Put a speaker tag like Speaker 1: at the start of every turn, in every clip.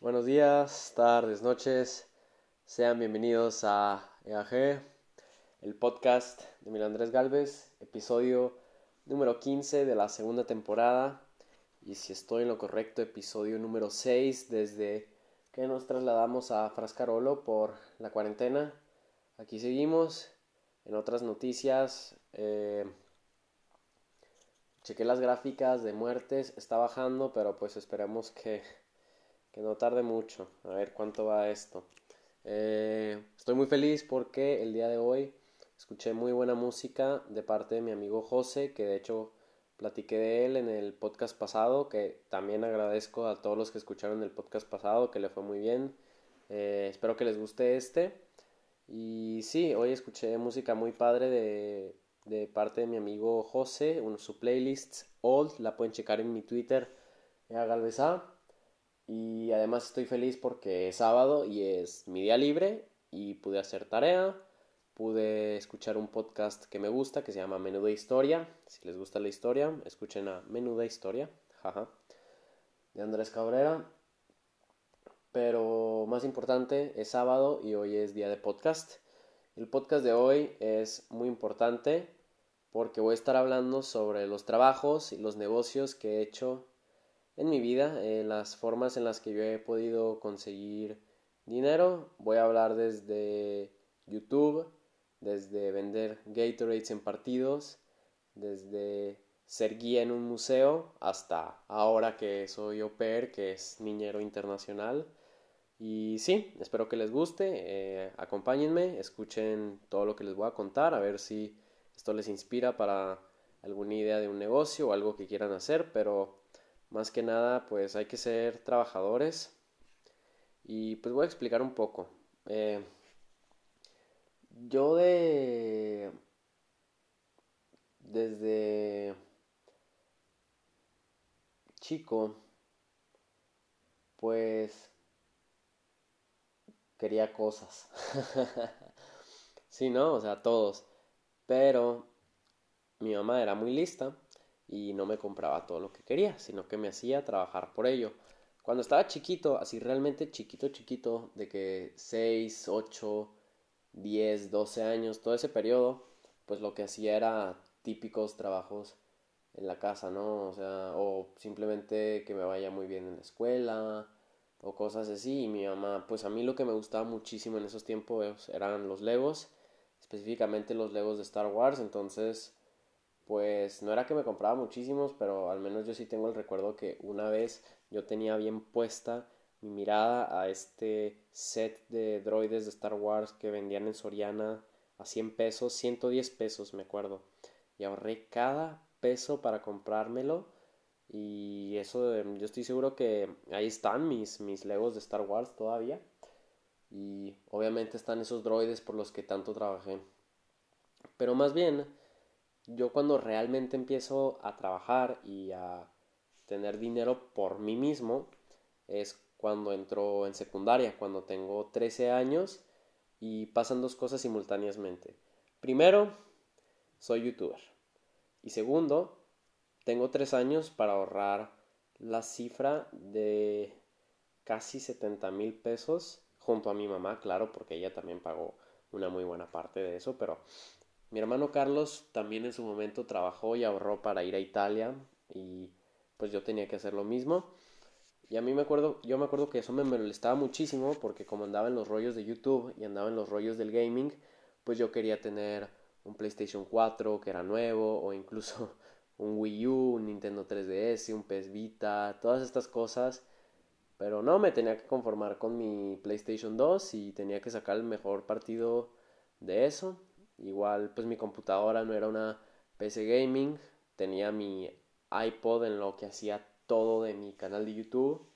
Speaker 1: Buenos días, tardes, noches. Sean bienvenidos a EAG, el podcast de Mil Andrés Galvez, episodio número 15 de la segunda temporada. Y si estoy en lo correcto, episodio número 6 desde que nos trasladamos a Frascarolo por la cuarentena. Aquí seguimos. En otras noticias, eh, chequé las gráficas de muertes, está bajando, pero pues esperemos que, que no tarde mucho. A ver cuánto va esto. Eh, estoy muy feliz porque el día de hoy escuché muy buena música de parte de mi amigo José, que de hecho platiqué de él en el podcast pasado, que también agradezco a todos los que escucharon el podcast pasado, que le fue muy bien. Eh, espero que les guste este. Y sí, hoy escuché música muy padre de, de parte de mi amigo José, su playlist Old, la pueden checar en mi Twitter, Galveza. Y además estoy feliz porque es sábado y es mi día libre y pude hacer tarea, pude escuchar un podcast que me gusta que se llama Menuda Historia. Si les gusta la historia, escuchen a Menuda Historia, jaja, de Andrés Cabrera. Pero más importante, es sábado y hoy es día de podcast. El podcast de hoy es muy importante porque voy a estar hablando sobre los trabajos y los negocios que he hecho en mi vida, eh, las formas en las que yo he podido conseguir dinero. Voy a hablar desde YouTube, desde vender Gatorades en partidos, desde ser guía en un museo, hasta ahora que soy au que es niñero internacional. Y sí, espero que les guste, eh, acompáñenme, escuchen todo lo que les voy a contar, a ver si esto les inspira para alguna idea de un negocio o algo que quieran hacer, pero más que nada, pues hay que ser trabajadores. Y pues voy a explicar un poco. Eh, yo de... Desde chico, pues quería cosas. sí, ¿no? O sea, todos. Pero mi mamá era muy lista y no me compraba todo lo que quería, sino que me hacía trabajar por ello. Cuando estaba chiquito, así realmente chiquito, chiquito, de que 6, 8, 10, 12 años, todo ese periodo, pues lo que hacía era típicos trabajos en la casa, ¿no? O sea, o simplemente que me vaya muy bien en la escuela, o cosas así. Y mi mamá, pues a mí lo que me gustaba muchísimo en esos tiempos eran los Legos, específicamente los Legos de Star Wars, entonces pues no era que me compraba muchísimos, pero al menos yo sí tengo el recuerdo que una vez yo tenía bien puesta mi mirada a este set de droides de Star Wars que vendían en Soriana a 100 pesos, 110 pesos me acuerdo. Y ahorré cada peso para comprármelo. Y eso, yo estoy seguro que ahí están mis, mis Legos de Star Wars todavía. Y obviamente están esos droides por los que tanto trabajé. Pero más bien, yo cuando realmente empiezo a trabajar y a tener dinero por mí mismo es cuando entro en secundaria, cuando tengo 13 años y pasan dos cosas simultáneamente. Primero, soy youtuber. Y segundo, tengo tres años para ahorrar la cifra de casi 70 mil pesos junto a mi mamá, claro, porque ella también pagó una muy buena parte de eso, pero mi hermano Carlos también en su momento trabajó y ahorró para ir a Italia y pues yo tenía que hacer lo mismo. Y a mí me acuerdo, yo me acuerdo que eso me molestaba muchísimo porque como andaba en los rollos de YouTube y andaba en los rollos del gaming, pues yo quería tener un PlayStation 4 que era nuevo o incluso un Wii U, un Nintendo 3DS, un PS Vita, todas estas cosas. Pero no, me tenía que conformar con mi PlayStation 2 y tenía que sacar el mejor partido de eso. Igual, pues mi computadora no era una PC gaming, tenía mi iPod en lo que hacía todo de mi canal de YouTube.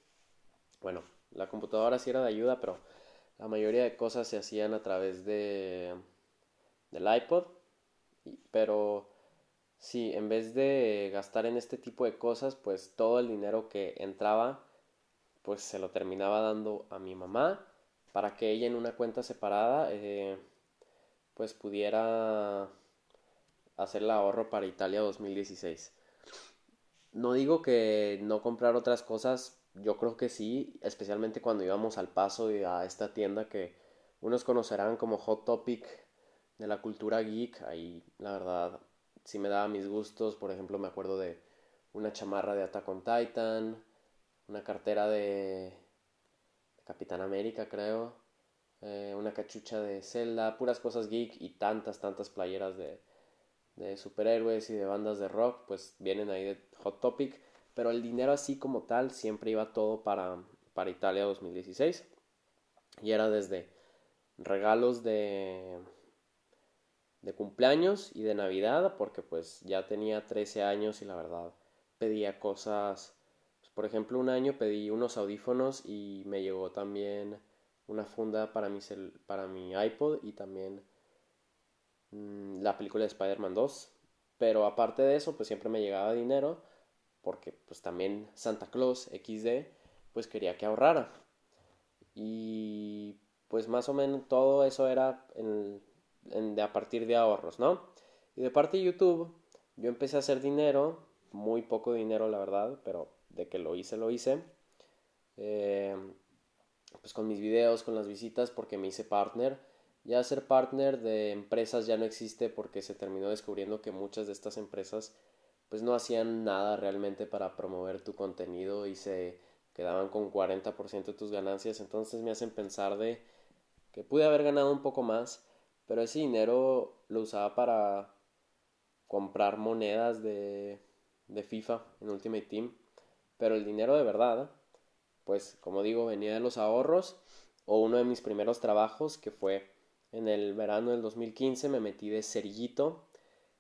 Speaker 1: Bueno, la computadora sí era de ayuda, pero la mayoría de cosas se hacían a través de del iPod. Pero sí, en vez de gastar en este tipo de cosas, pues todo el dinero que entraba, pues se lo terminaba dando a mi mamá para que ella en una cuenta separada eh, pues pudiera hacer el ahorro para Italia 2016. No digo que no comprar otras cosas yo creo que sí, especialmente cuando íbamos al paso y a esta tienda que unos conocerán como Hot Topic de la cultura geek. Ahí, la verdad, sí me daba mis gustos. Por ejemplo, me acuerdo de una chamarra de Attack on Titan, una cartera de Capitán América, creo, eh, una cachucha de Zelda, puras cosas geek y tantas, tantas playeras de, de superhéroes y de bandas de rock, pues vienen ahí de Hot Topic. Pero el dinero así como tal siempre iba todo para, para Italia 2016. Y era desde regalos de, de cumpleaños y de Navidad, porque pues ya tenía 13 años y la verdad pedía cosas. Pues, por ejemplo, un año pedí unos audífonos y me llegó también una funda para mi, para mi iPod y también mm, la película de Spider-Man 2. Pero aparte de eso, pues siempre me llegaba dinero porque pues también Santa Claus XD pues quería que ahorrara. Y pues más o menos todo eso era de a partir de ahorros, ¿no? Y de parte de YouTube yo empecé a hacer dinero, muy poco dinero la verdad, pero de que lo hice, lo hice. Eh, pues con mis videos, con las visitas, porque me hice partner. Ya ser partner de empresas ya no existe porque se terminó descubriendo que muchas de estas empresas pues no hacían nada realmente para promover tu contenido y se quedaban con 40% de tus ganancias. Entonces me hacen pensar de que pude haber ganado un poco más, pero ese dinero lo usaba para comprar monedas de, de FIFA en Ultimate Team. Pero el dinero de verdad pues como digo, venía de los ahorros o uno de mis primeros trabajos que fue en el verano del 2015 me metí de cerillito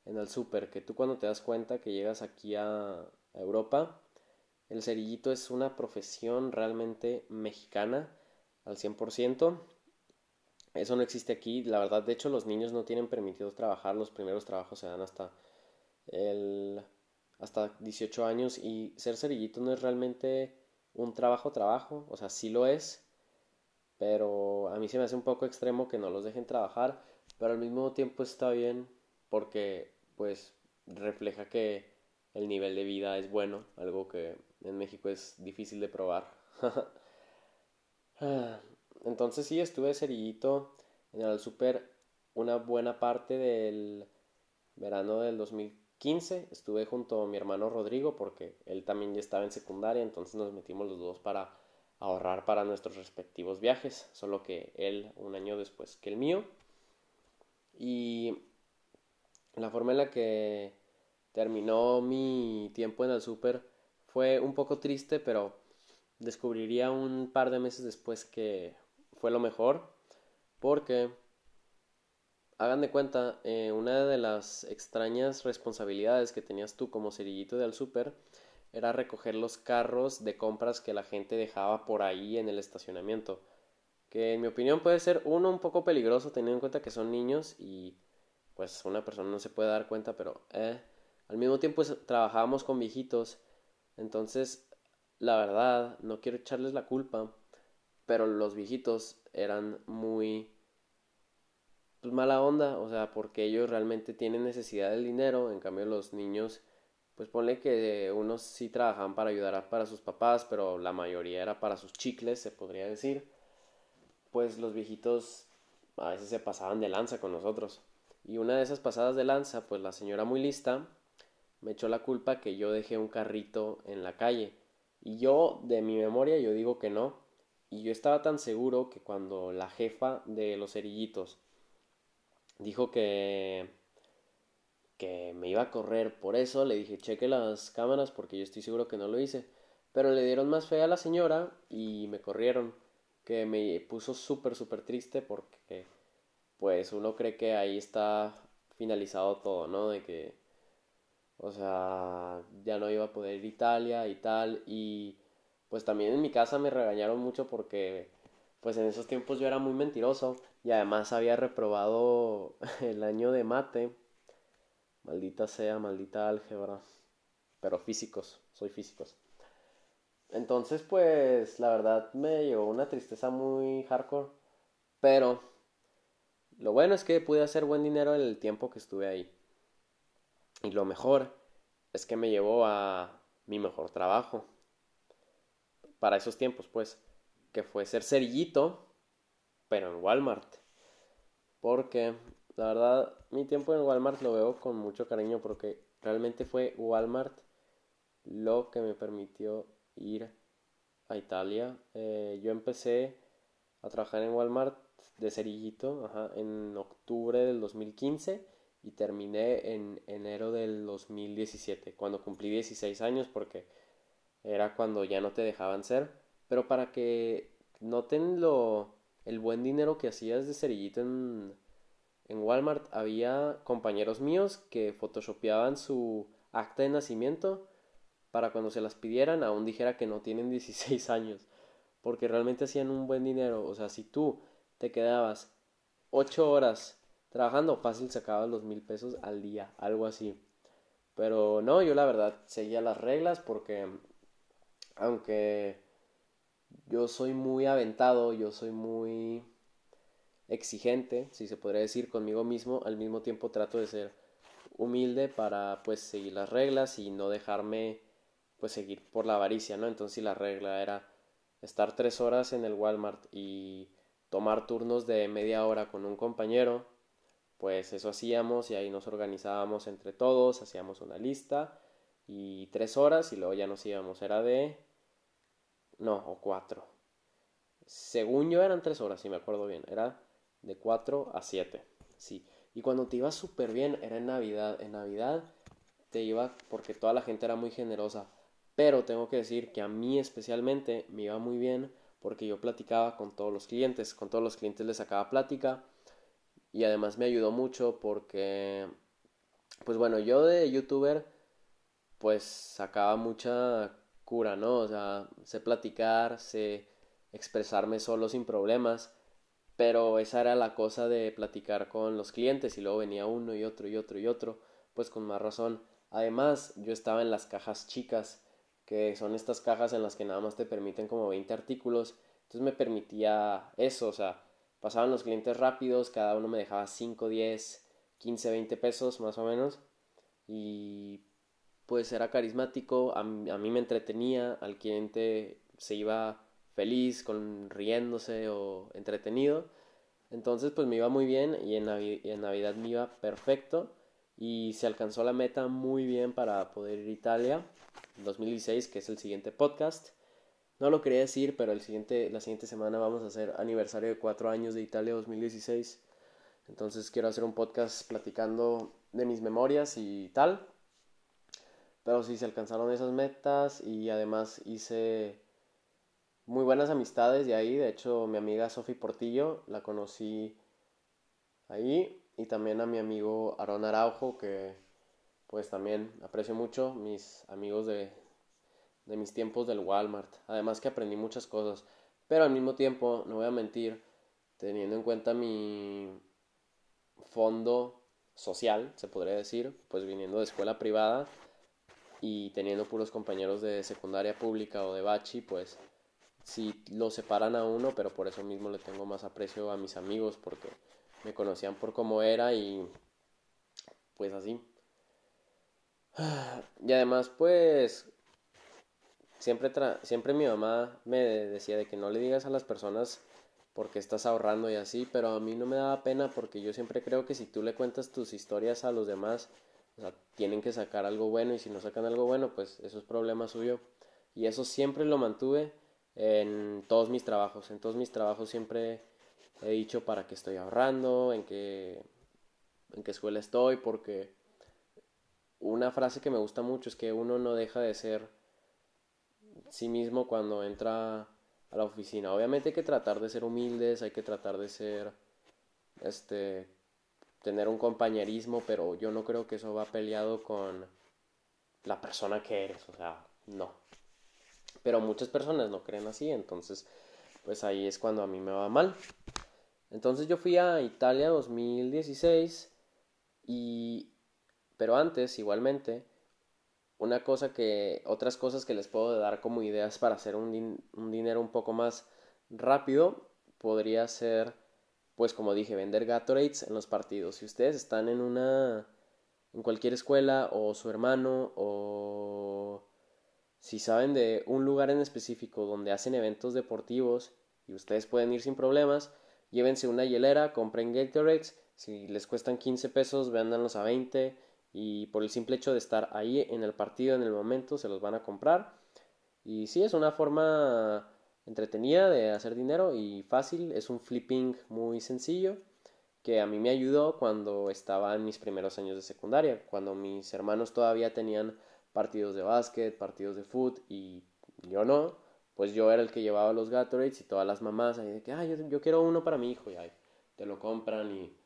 Speaker 1: en el súper, que tú cuando te das cuenta que llegas aquí a Europa, el cerillito es una profesión realmente mexicana al 100%. Eso no existe aquí, la verdad, de hecho los niños no tienen permitido trabajar, los primeros trabajos se dan hasta el hasta 18 años y ser cerillito no es realmente un trabajo trabajo, o sea, sí lo es, pero a mí se me hace un poco extremo que no los dejen trabajar, pero al mismo tiempo está bien porque pues refleja que el nivel de vida es bueno, algo que en México es difícil de probar. Entonces sí, estuve cerillito en el super una buena parte del verano del 2000 15 estuve junto a mi hermano Rodrigo porque él también ya estaba en secundaria, entonces nos metimos los dos para ahorrar para nuestros respectivos viajes, solo que él un año después que el mío. Y la forma en la que terminó mi tiempo en el súper fue un poco triste, pero descubriría un par de meses después que fue lo mejor, porque hagan de cuenta, eh, una de las extrañas responsabilidades que tenías tú como cerillito del súper era recoger los carros de compras que la gente dejaba por ahí en el estacionamiento. Que en mi opinión puede ser uno un poco peligroso teniendo en cuenta que son niños y pues una persona no se puede dar cuenta, pero eh, al mismo tiempo trabajábamos con viejitos, entonces la verdad no quiero echarles la culpa, pero los viejitos eran muy pues mala onda, o sea, porque ellos realmente tienen necesidad del dinero, en cambio los niños, pues ponle que unos sí trabajaban para ayudar para sus papás, pero la mayoría era para sus chicles, se podría decir, pues los viejitos a veces se pasaban de lanza con nosotros. Y una de esas pasadas de lanza, pues la señora muy lista me echó la culpa que yo dejé un carrito en la calle. Y yo, de mi memoria, yo digo que no. Y yo estaba tan seguro que cuando la jefa de los cerillitos dijo que que me iba a correr por eso le dije cheque las cámaras porque yo estoy seguro que no lo hice pero le dieron más fe a la señora y me corrieron que me puso súper súper triste porque pues uno cree que ahí está finalizado todo no de que o sea ya no iba a poder ir a Italia y tal y pues también en mi casa me regañaron mucho porque pues en esos tiempos yo era muy mentiroso y además había reprobado el año de mate. Maldita sea, maldita álgebra. Pero físicos, soy físicos. Entonces, pues, la verdad me llevó una tristeza muy hardcore. Pero, lo bueno es que pude hacer buen dinero en el tiempo que estuve ahí. Y lo mejor es que me llevó a mi mejor trabajo. para esos tiempos, pues, que fue ser cerillito, pero en Walmart. Porque, la verdad, mi tiempo en Walmart lo veo con mucho cariño porque realmente fue Walmart lo que me permitió ir a Italia. Eh, yo empecé a trabajar en Walmart de cerillito en octubre del 2015 y terminé en enero del 2017, cuando cumplí 16 años porque era cuando ya no te dejaban ser. Pero para que noten lo, el buen dinero que hacías de cerillito en, en Walmart, había compañeros míos que photoshopeaban su acta de nacimiento para cuando se las pidieran aún dijera que no tienen 16 años, porque realmente hacían un buen dinero. O sea, si tú te quedabas 8 horas trabajando, fácil sacabas los mil pesos al día, algo así. Pero no, yo la verdad seguía las reglas porque aunque yo soy muy aventado, yo soy muy exigente, si se podría decir, conmigo mismo, al mismo tiempo trato de ser humilde para pues seguir las reglas y no dejarme pues seguir por la avaricia, ¿no? Entonces si la regla era estar tres horas en el Walmart y tomar turnos de media hora con un compañero, pues eso hacíamos y ahí nos organizábamos entre todos, hacíamos una lista y tres horas y luego ya nos íbamos, era de... no, o cuatro. Según yo eran tres horas, si me acuerdo bien, era de cuatro a siete, sí. Y cuando te iba súper bien era en Navidad, en Navidad te iba porque toda la gente era muy generosa. Pero tengo que decir que a mí especialmente me iba muy bien porque yo platicaba con todos los clientes, con todos los clientes les sacaba plática. Y además me ayudó mucho porque, pues bueno, yo de youtuber pues sacaba mucha ¿no? O sea, sé platicar, sé expresarme solo sin problemas, pero esa era la cosa de platicar con los clientes y luego venía uno y otro y otro y otro, pues con más razón. Además, yo estaba en las cajas chicas que son estas cajas en las que nada más te permiten como 20 artículos. Entonces me permitía eso, o sea, pasaban los clientes rápidos, cada uno me dejaba 5, 10, 15, 20 pesos más o menos. Y pues era carismático, a, mí me entretenía, al cliente se iba feliz, con riéndose o entretenido. Entonces pues me iba muy bien y en, Navidad me iba perfecto y se alcanzó la meta muy bien para poder ir a Italia 2016, que es el siguiente podcast. No lo quería decir, pero el siguiente, la siguiente semana vamos a hacer aniversario de cuatro años de Italia 2016. Entonces quiero hacer un podcast platicando de mis memorias y tal. Pero sí se alcanzaron esas metas y además hice muy buenas amistades de ahí. De hecho, mi amiga Sofi Portillo la conocí ahí. Y también a mi amigo Aaron Araujo, que pues también aprecio mucho mis amigos de, de mis tiempos del Walmart. Además que aprendí muchas cosas. Pero al mismo tiempo, no voy a mentir, teniendo en cuenta mi fondo social, se podría decir, pues viniendo de escuela privada y teniendo puros compañeros de secundaria pública o de bachi, pues sí lo separan a uno, pero por eso mismo le tengo más aprecio a mis amigos porque me conocían por cómo era y pues así. Y además, pues, siempre, siempre mi mamá me decía de que no le digas a las personas porque estás ahorrando y así, pero a mí no me daba pena porque yo siempre creo que si tú le cuentas tus historias a los demás, sea, tienen que sacar algo bueno y si no sacan algo bueno, pues eso es problema suyo. Y eso siempre lo mantuve en todos mis trabajos. En todos mis trabajos siempre he dicho para qué estoy ahorrando, en qué, en qué escuela estoy, porque una frase que me gusta mucho es que uno no deja de ser sí mismo cuando entra a la oficina. Obviamente hay que tratar de ser humildes, hay que tratar de ser, este, tener un compañerismo, pero yo no creo que eso va peleado con la persona que eres, o sea, no. Pero muchas personas no creen así, entonces, pues ahí es cuando a mí me va mal. Entonces yo fui a Italia 2016 y pero antes, igualmente, una cosa que, otras cosas que les puedo dar como ideas para hacer un, un dinero un poco más rápido, podría ser, pues como dije, vender Gatorades en los partidos. Si ustedes están en una, en cualquier escuela, o su hermano, o si saben de un lugar en específico donde hacen eventos deportivos y ustedes pueden ir sin problemas, llévense una hielera, compren Gatorades, si les cuestan 15 pesos, véndanlos a 20 y por el simple hecho de estar ahí en el partido en el momento se los van a comprar. Y sí, es una forma entretenida de hacer dinero y fácil, es un flipping muy sencillo que a mí me ayudó cuando estaba en mis primeros años de secundaria, cuando mis hermanos todavía tenían partidos de básquet, partidos de foot y yo no, pues yo era el que llevaba los Gatorades y todas las mamás ahí de que, ay, yo, quiero uno para mi hijo y ahí te lo compran y...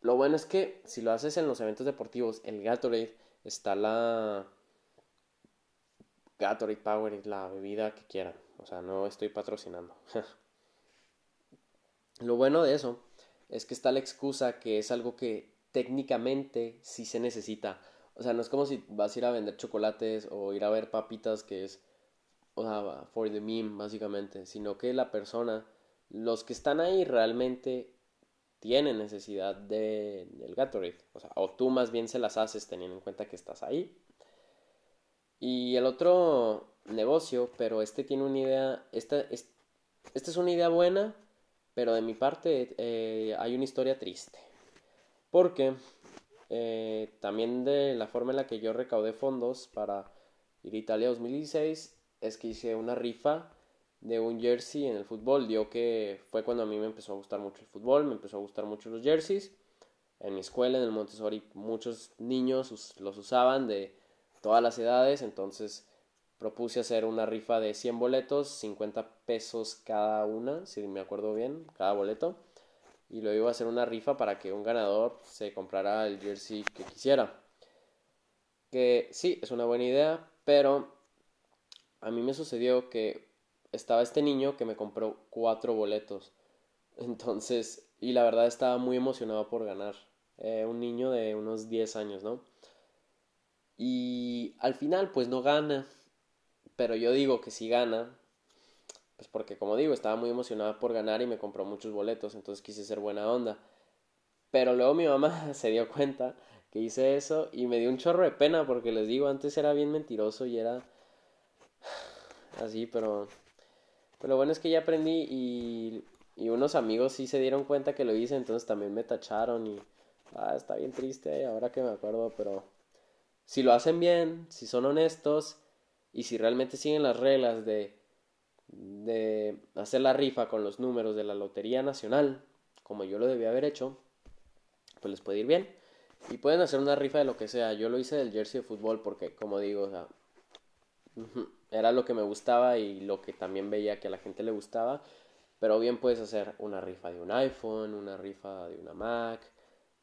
Speaker 1: Lo bueno es que si lo haces en los eventos deportivos, el Gatorade está la... Gatorade Power, la bebida que quieran. O sea, no estoy patrocinando. lo bueno de eso es que está la excusa que es algo que técnicamente sí se necesita. O sea, no es como si vas a ir a vender chocolates o ir a ver papitas que es, o sea, for the meme, básicamente, sino que la persona, los que están ahí realmente tienen necesidad de, del Gatorade. O sea, o tú más bien se las haces teniendo en cuenta que estás ahí. Y el otro negocio, pero este tiene una idea, esta, es, esta es una idea buena, pero de mi parte eh, hay una historia triste. Porque eh, también de la forma en la que yo recaudé fondos para ir a Italia 2016 es que hice una rifa de un jersey en el fútbol. Dio que fue cuando a mí me empezó a gustar mucho el fútbol, me empezó a gustar mucho los jerseys. En mi escuela, en el Montessori, muchos niños los usaban de todas las edades, entonces propuse hacer una rifa de 100 boletos, 50 pesos cada una, si me acuerdo bien, cada boleto y lo iba a hacer una rifa para que un ganador se comprara el jersey que quisiera. Que sí, es una buena idea, pero a mí me sucedió que estaba este niño que me compró cuatro boletos. Entonces, y la verdad estaba muy emocionado por ganar. Eh, un niño de unos 10 años, ¿no? Y al final, pues no gana. Pero yo digo que si gana, pues porque como digo, estaba muy emocionada por ganar y me compró muchos boletos, entonces quise ser buena onda. Pero luego mi mamá se dio cuenta que hice eso y me dio un chorro de pena porque les digo, antes era bien mentiroso y era así, pero, pero lo bueno es que ya aprendí y, y unos amigos sí se dieron cuenta que lo hice, entonces también me tacharon y ah, está bien triste ahora que me acuerdo, pero si lo hacen bien, si son honestos y si realmente siguen las reglas de de hacer la rifa con los números de la Lotería Nacional, como yo lo debía haber hecho, pues les puede ir bien. Y pueden hacer una rifa de lo que sea. Yo lo hice del jersey de fútbol porque, como digo, era lo que me gustaba y lo que también veía que a la gente le gustaba. Pero bien puedes hacer una rifa de un iPhone, una rifa de una Mac,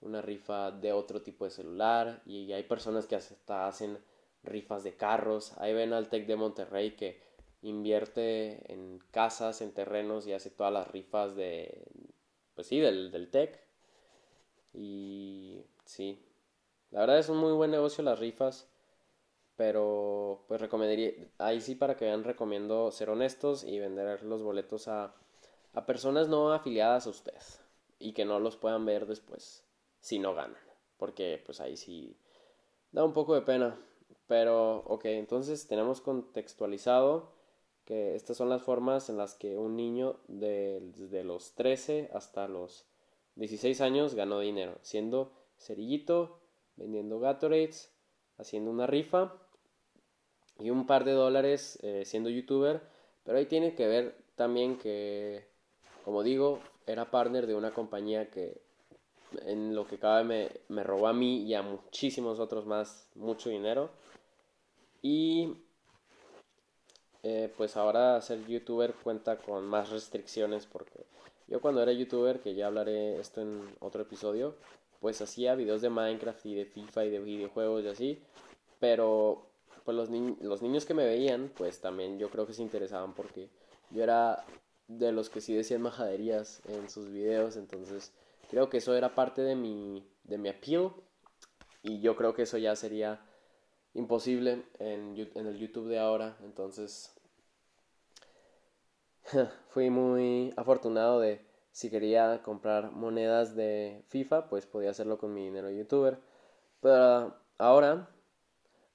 Speaker 1: una rifa de otro tipo de celular. Y hay personas que hasta hacen rifas de carros. Ahí ven al Tech de Monterrey que invierte en casas, en terrenos y hace todas las rifas de, pues sí, del, del tech. Y sí, la verdad es un muy buen negocio las rifas, pero pues recomendaría, ahí sí para que vean recomiendo ser honestos y vender los boletos a, a personas no afiliadas a usted y que no los puedan ver después si no ganan, porque pues ahí sí da un poco de pena. Pero, ok, entonces tenemos contextualizado que estas son las formas en las que un niño de, desde los 13 hasta los 16 años ganó dinero, siendo cerillito, vendiendo Gatorades, haciendo una rifa y un par de dólares eh, siendo youtuber, pero ahí tiene que ver también que, como digo, era partner de una compañía que en lo que cabe me, me robó a mí y a muchísimos otros más mucho dinero. Y eh, pues ahora ser youtuber cuenta con más restricciones porque yo cuando era youtuber, que ya hablaré esto en otro episodio, pues hacía videos de Minecraft y de FIFA y de videojuegos y así, pero pues los, los niños que me veían, pues también yo creo que se interesaban porque yo era de los que sí decían majaderías en sus videos, entonces creo que eso era parte de mi, de mi appeal y yo creo que eso ya sería imposible en, el YouTube de ahora. Entonces, fui muy afortunado de si quería comprar monedas de FIFA, pues podía hacerlo con mi dinero youtuber. Pero ahora,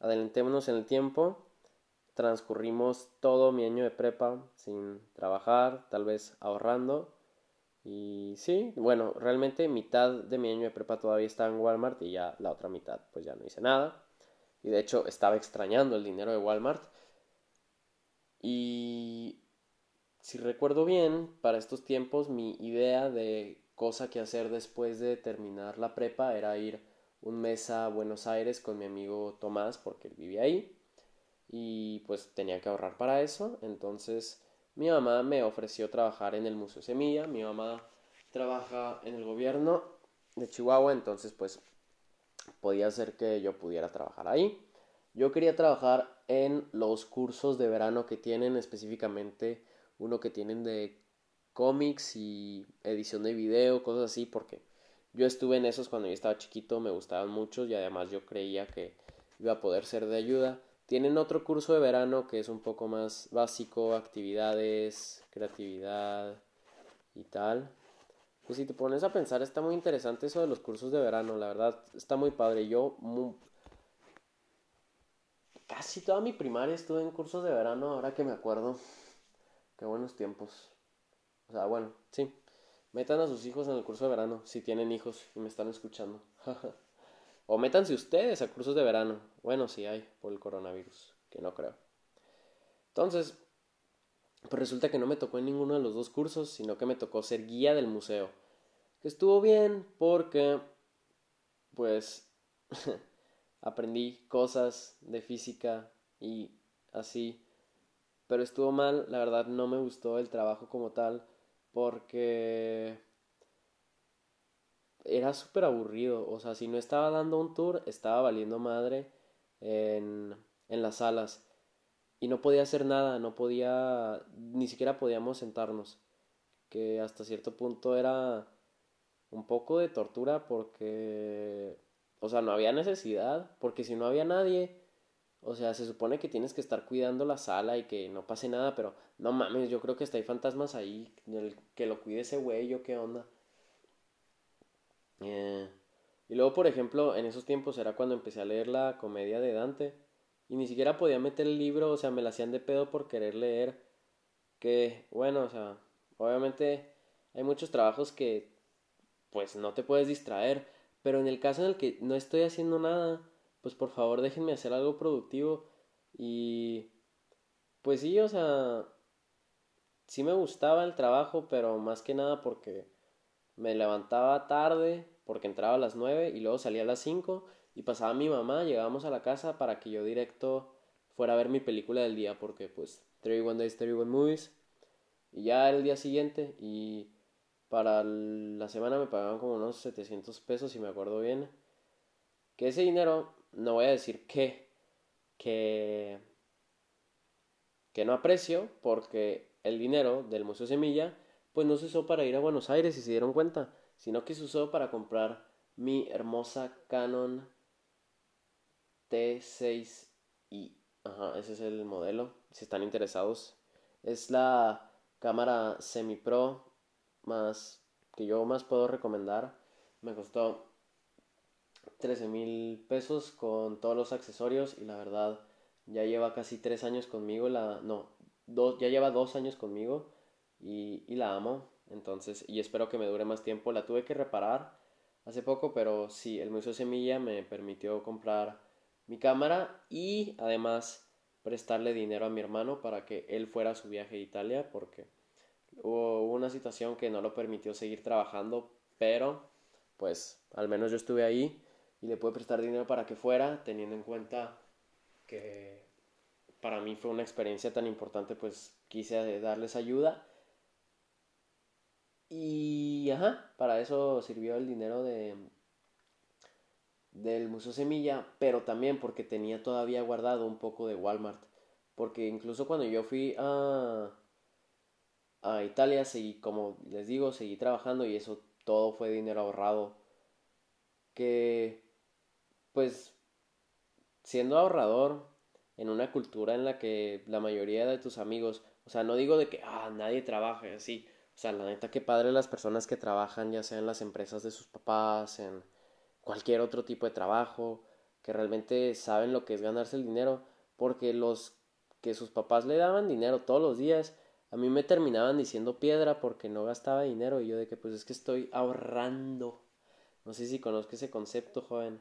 Speaker 1: adelantémonos en el tiempo. transcurrimos todo mi año de prepa sin trabajar, tal vez ahorrando. Y sí, bueno, realmente mitad de mi año de prepa todavía estaba en Walmart y ya la otra mitad pues ya no hice nada. Y de hecho estaba extrañando el dinero de Walmart. Y si recuerdo bien, para estos tiempos mi idea de cosa que hacer después de terminar la prepa era ir un mes a Buenos Aires con mi amigo Tomás porque él vivía ahí y pues tenía que ahorrar para eso. Entonces mi mamá me ofreció trabajar en el Museo Semilla. Mi mamá trabaja en el gobierno de Chihuahua, entonces pues podía ser que yo pudiera trabajar ahí. Yo quería trabajar en los cursos de verano que tienen, específicamente uno que tienen de cómics y edición de video, cosas así, porque yo estuve en esos cuando yo estaba chiquito, me gustaban mucho y además yo creía que iba a poder ser de ayuda. Tienen otro curso de verano que es un poco más básico, actividades, creatividad y tal. Pues si te pones a pensar, está muy interesante eso de los cursos de verano, la verdad, está muy padre. Yo casi toda mi primaria estuve en cursos de verano, ahora que me acuerdo. Qué buenos tiempos. O sea, bueno, sí. Metan a sus hijos en el curso de verano, si tienen hijos y me están escuchando. O métanse ustedes a cursos de verano. Bueno, sí hay por el coronavirus, que no creo. Entonces, pues resulta que no me tocó en ninguno de los dos cursos, sino que me tocó ser guía del museo. Que estuvo bien porque, pues, aprendí cosas de física y así. Pero estuvo mal, la verdad no me gustó el trabajo como tal porque era súper aburrido. O sea, si no estaba dando un tour, estaba valiendo madre en, en las salas. Y no podía hacer nada, no podía, ni siquiera podíamos sentarnos. Que hasta cierto punto era un poco de tortura porque, o sea, no había necesidad, porque si no había nadie, o sea, se supone que tienes que estar cuidando la sala y que no pase nada, pero no mames, yo creo que hasta hay fantasmas ahí, que lo cuide ese güey, yo qué onda. Eh, y luego, por ejemplo, en esos tiempos era cuando empecé a leer la comedia de Dante. Y ni siquiera podía meter el libro, o sea, me la hacían de pedo por querer leer. Que, bueno, o sea, obviamente hay muchos trabajos que, pues, no te puedes distraer. Pero en el caso en el que no estoy haciendo nada, pues por favor déjenme hacer algo productivo. Y, pues sí, o sea, sí me gustaba el trabajo, pero más que nada porque me levantaba tarde porque entraba a las 9 y luego salía a las 5 y pasaba mi mamá, llegábamos a la casa para que yo directo fuera a ver mi película del día porque pues 31 Days, 31 Movies y ya el día siguiente y para la semana me pagaban como unos 700 pesos si me acuerdo bien que ese dinero no voy a decir que que que no aprecio porque el dinero del Museo Semilla pues no se usó para ir a Buenos Aires, si se dieron cuenta, sino que se usó para comprar mi hermosa Canon T6i. Ajá, ese es el modelo, si están interesados. Es la cámara semi pro más que yo más puedo recomendar. Me costó 13 mil pesos con todos los accesorios y la verdad ya lleva casi 3 años conmigo. La, no, dos, ya lleva 2 años conmigo y, y la amo. Entonces, y espero que me dure más tiempo. La tuve que reparar hace poco, pero sí, el Museo Semilla me permitió comprar mi cámara y además prestarle dinero a mi hermano para que él fuera a su viaje a Italia porque hubo una situación que no lo permitió seguir trabajando, pero pues al menos yo estuve ahí y le pude prestar dinero para que fuera, teniendo en cuenta que para mí fue una experiencia tan importante, pues quise darles ayuda. Y ajá, para eso sirvió el dinero de del Museo Semilla, pero también porque tenía todavía guardado un poco de Walmart. Porque incluso cuando yo fui a, a Italia, seguí, como les digo, seguí trabajando y eso todo fue dinero ahorrado. Que, pues, siendo ahorrador en una cultura en la que la mayoría de tus amigos, o sea, no digo de que, ah, nadie trabaja así, o sea, la neta, qué padre las personas que trabajan, ya sea en las empresas de sus papás, en cualquier otro tipo de trabajo, que realmente saben lo que es ganarse el dinero, porque los que sus papás le daban dinero todos los días, a mí me terminaban diciendo piedra porque no gastaba dinero y yo de que pues es que estoy ahorrando. No sé si conozco ese concepto, joven.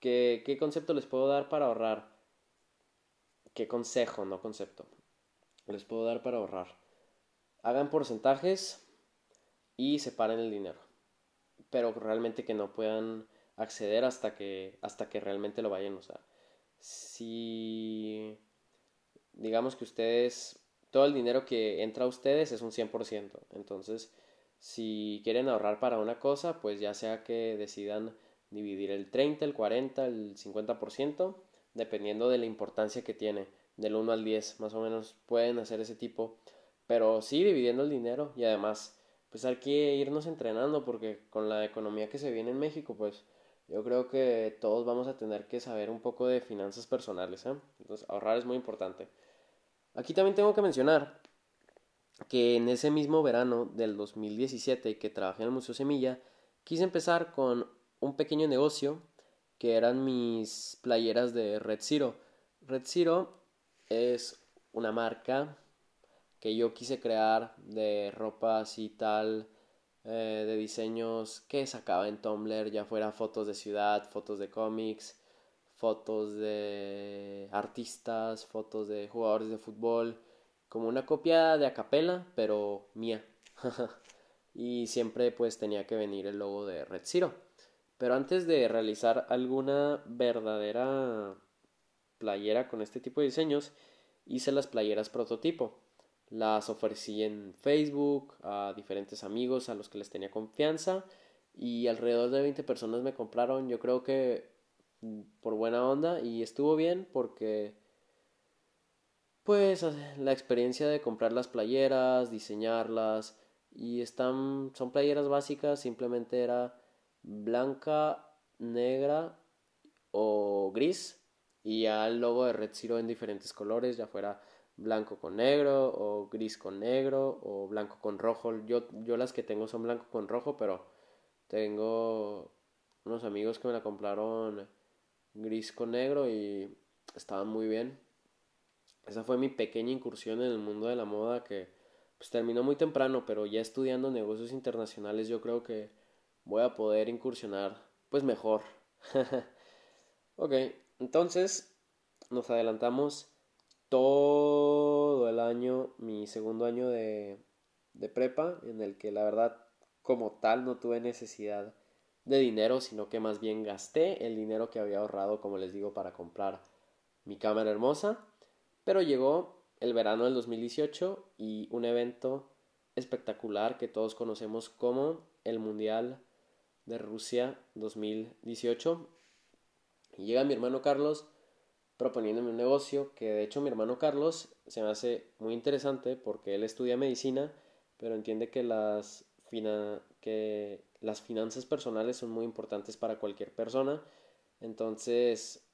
Speaker 1: ¿Qué, qué concepto les puedo dar para ahorrar? ¿Qué consejo, no concepto? Les puedo dar para ahorrar. Hagan porcentajes y separen el dinero. Pero realmente que no puedan acceder hasta que, hasta que realmente lo vayan a usar. Si digamos que ustedes, todo el dinero que entra a ustedes es un 100%. Entonces, si quieren ahorrar para una cosa, pues ya sea que decidan dividir el 30, el 40, el 50%, dependiendo de la importancia que tiene, del 1 al 10, más o menos pueden hacer ese tipo. Pero sí dividiendo el dinero y además, pues hay que irnos entrenando porque con la economía que se viene en México, pues yo creo que todos vamos a tener que saber un poco de finanzas personales. ¿eh? Entonces, ahorrar es muy importante. Aquí también tengo que mencionar que en ese mismo verano del 2017 que trabajé en el Museo Semilla, quise empezar con un pequeño negocio que eran mis playeras de Red Zero. Red Zero es una marca que yo quise crear de ropa así tal eh, de diseños que sacaba en Tumblr, ya fuera fotos de ciudad, fotos de cómics, fotos de artistas, fotos de jugadores de fútbol, como una copia de Acapella, pero mía. y siempre pues tenía que venir el logo de Red Zero. Pero antes de realizar alguna verdadera playera con este tipo de diseños, hice las playeras prototipo. Las ofrecí en Facebook a diferentes amigos a los que les tenía confianza y alrededor de 20 personas me compraron, yo creo que mm, por buena onda y estuvo bien porque pues la experiencia de comprar las playeras, diseñarlas y están son playeras básicas, simplemente era blanca, negra o gris y ya el logo de Red Zero en diferentes colores, ya fuera blanco con negro o gris con negro o blanco con rojo. Yo, yo las que tengo son blanco con rojo, pero tengo unos amigos que me la compraron gris con negro y estaban muy bien. Esa fue mi pequeña incursión en el mundo de la moda que pues terminó muy temprano, pero ya estudiando negocios internacionales yo creo que voy a poder incursionar pues mejor. ok, entonces nos adelantamos todo el año, mi segundo año de, de prepa, en el que la verdad como tal no tuve necesidad de dinero, sino que más bien gasté el dinero que había ahorrado, como les digo, para comprar mi cámara hermosa. Pero llegó el verano del 2018 y un evento espectacular que todos conocemos como el Mundial de Rusia 2018. Y llega mi hermano Carlos proponiéndome un negocio que de hecho mi hermano Carlos se me hace muy interesante porque él estudia medicina, pero entiende que las, que las finanzas personales son muy importantes para cualquier persona. Entonces,